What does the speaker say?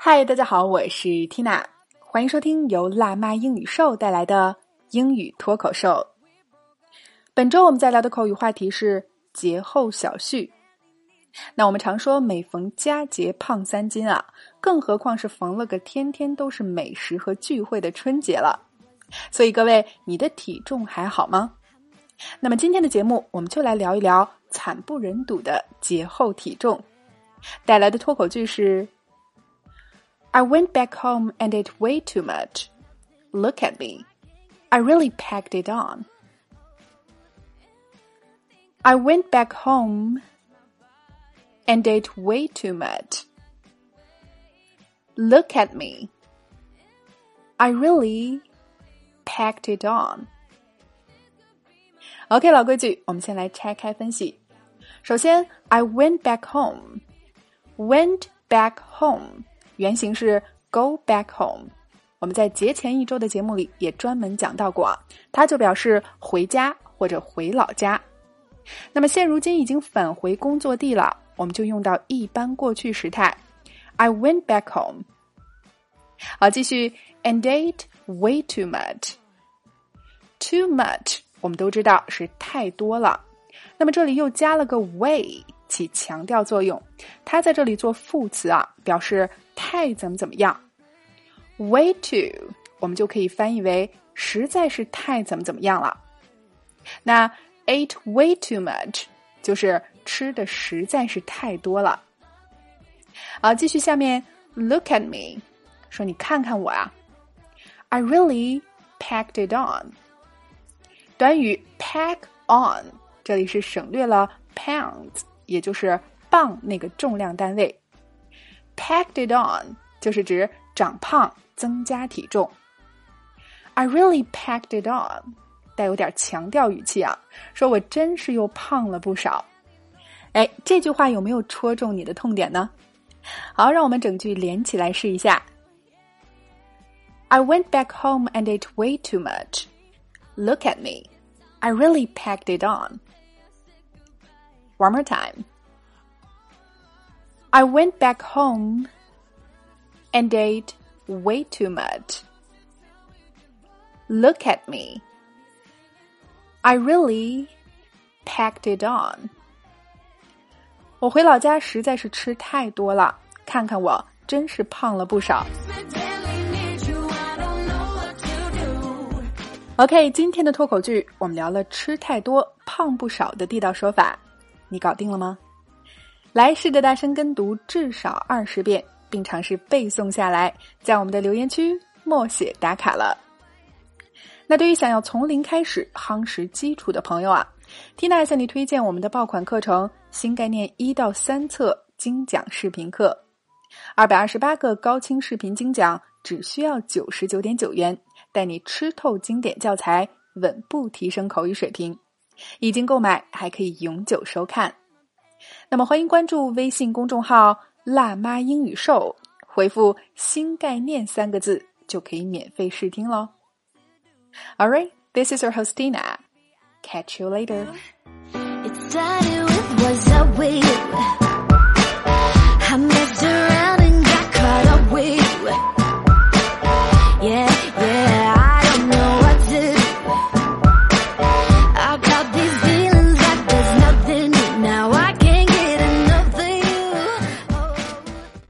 嗨，大家好，我是 Tina，欢迎收听由辣妈英语秀带来的英语脱口秀。本周我们在聊的口语话题是节后小叙。那我们常说每逢佳节胖三斤啊，更何况是逢了个天天都是美食和聚会的春节了。所以各位，你的体重还好吗？那么今天的节目，我们就来聊一聊惨不忍睹的节后体重。带来的脱口句是。I went back home and ate way too much. Look at me. I really packed it on. I went back home and ate way too much. Look at me. I really packed it on. OK，老规矩，我们先来拆开分析。首先，I went back home. Went back home 原型是 go back home，我们在节前一周的节目里也专门讲到过啊，它就表示回家或者回老家。那么现如今已经返回工作地了，我们就用到一般过去时态，I went back home。好，继续，and ate way too much。too much 我们都知道是太多了，那么这里又加了个 way。起强调作用，它在这里做副词啊，表示太怎么怎么样。Way too，我们就可以翻译为实在是太怎么怎么样了。那 ate way too much 就是吃的实在是太多了。好，继续下面，Look at me，说你看看我啊。I really packed it on。短语 pack on，这里是省略了 pounds。也就是磅那个重量单位 ，packed it on 就是指长胖、增加体重。I really packed it on，带有点强调语气啊，说我真是又胖了不少。哎，这句话有没有戳中你的痛点呢？好，让我们整句连起来试一下。I went back home and ate way too much. Look at me. I really packed it on. One more time. I went back home and ate way too much. Look at me. I really packed it on. 我回老家实在是吃太多了，看看我真是胖了不少。OK，今天的脱口剧我们聊了吃太多、胖不少的地道说法。你搞定了吗？ 来试着大声跟读至少二十遍，并尝试背诵下来，在我们的留言区默写打卡了。那对于想要从零开始夯实基础的朋友啊，Tina 向你推荐我们的爆款课程《新概念一到三册精讲视频课》，二百二十八个高清视频精讲，只需要九十九点九元，带你吃透经典教材，稳步提升口语水平。已经购买还可以永久收看，那么欢迎关注微信公众号“辣妈英语秀”，回复“新概念”三个字就可以免费试听喽。All right, this is your hostina. Catch you later. It started with was a wave.